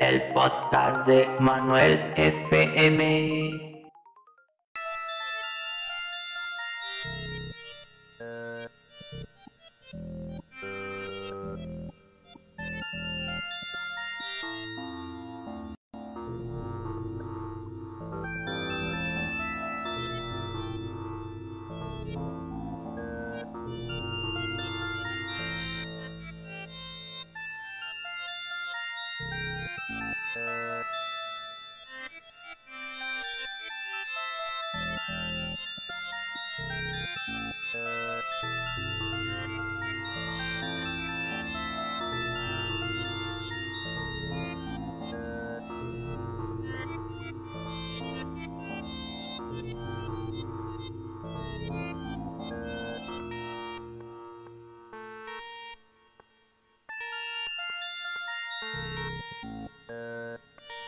el podcast de Manuel FM. Uh...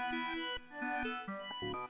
Thank you.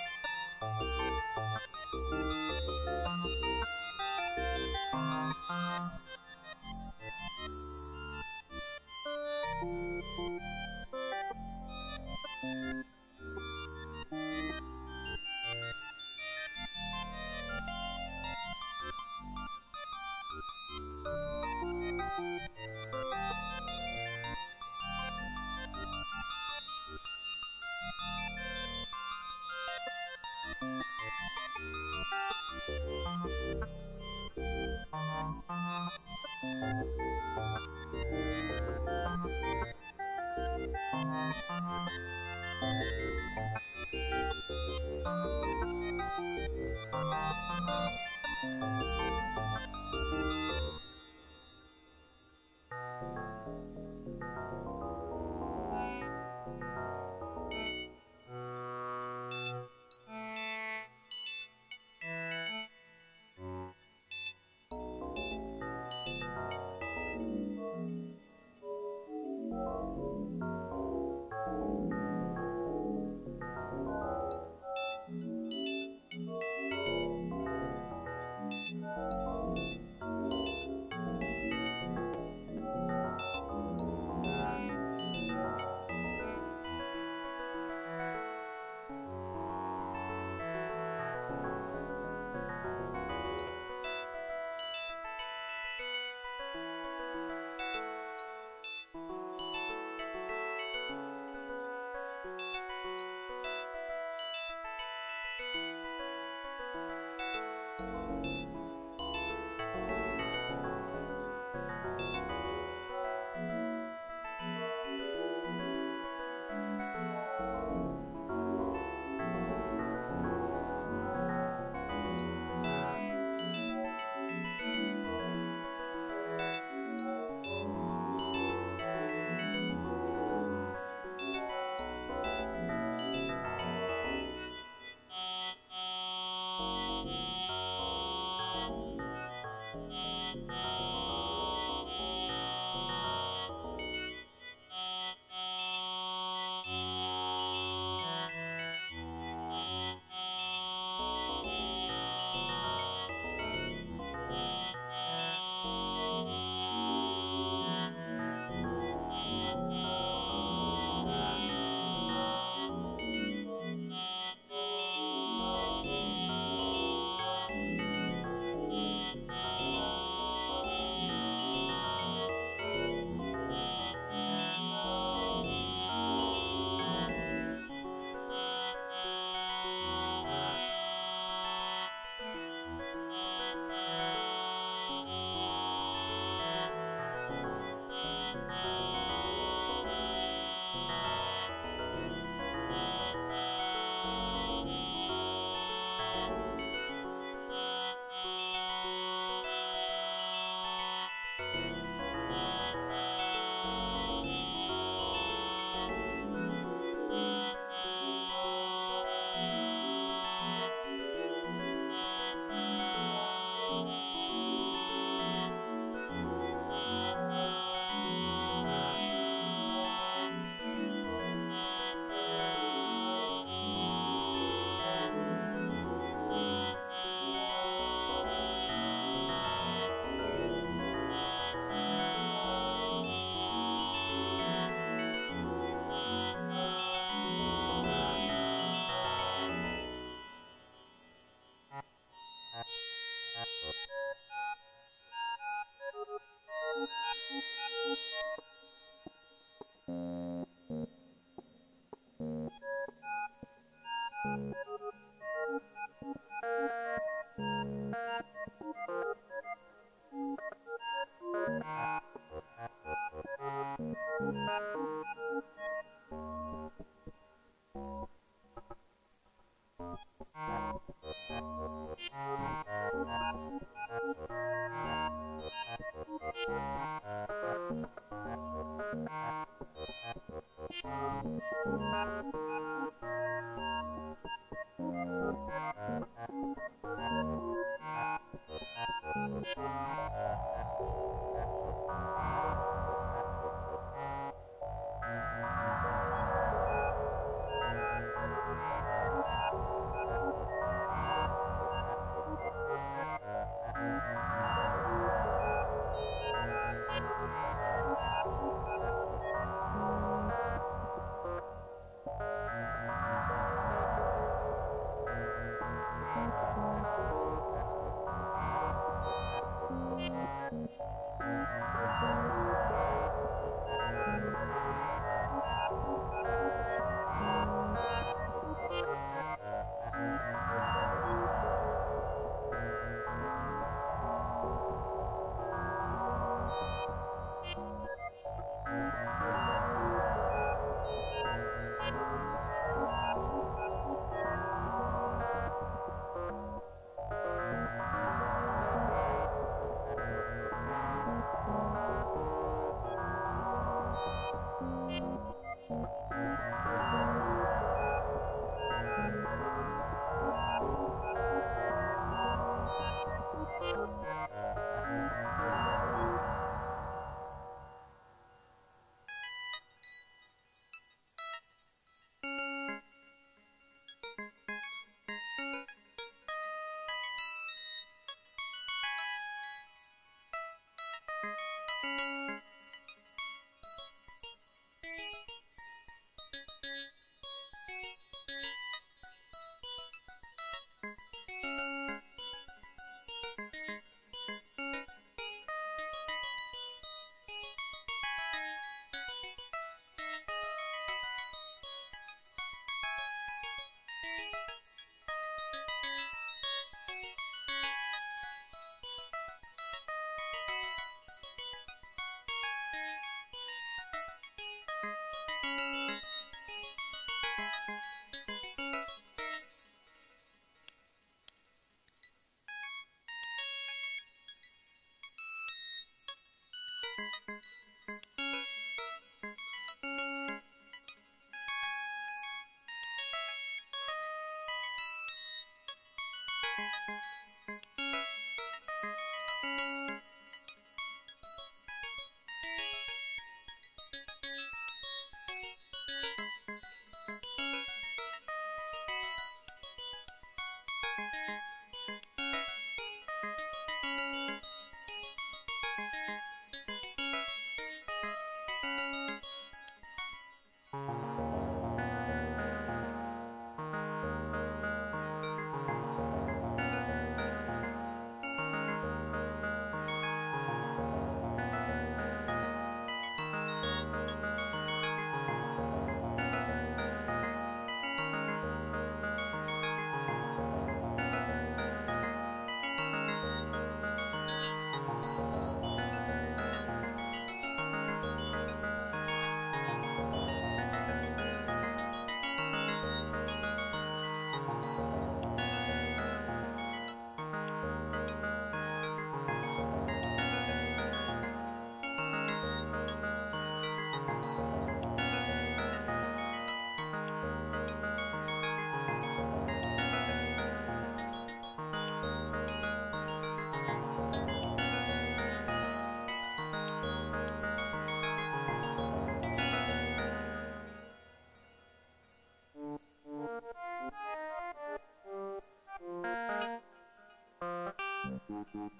Thank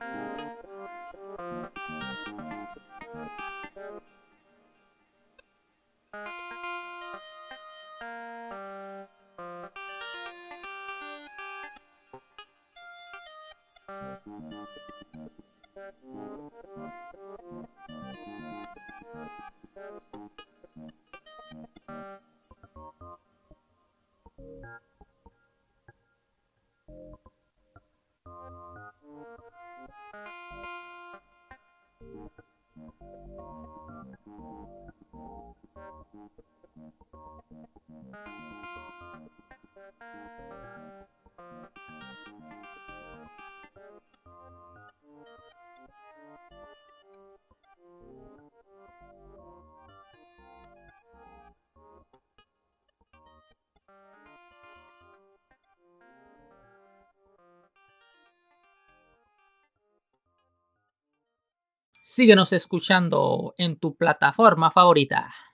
you. Síguenos escuchando en tu plataforma favorita.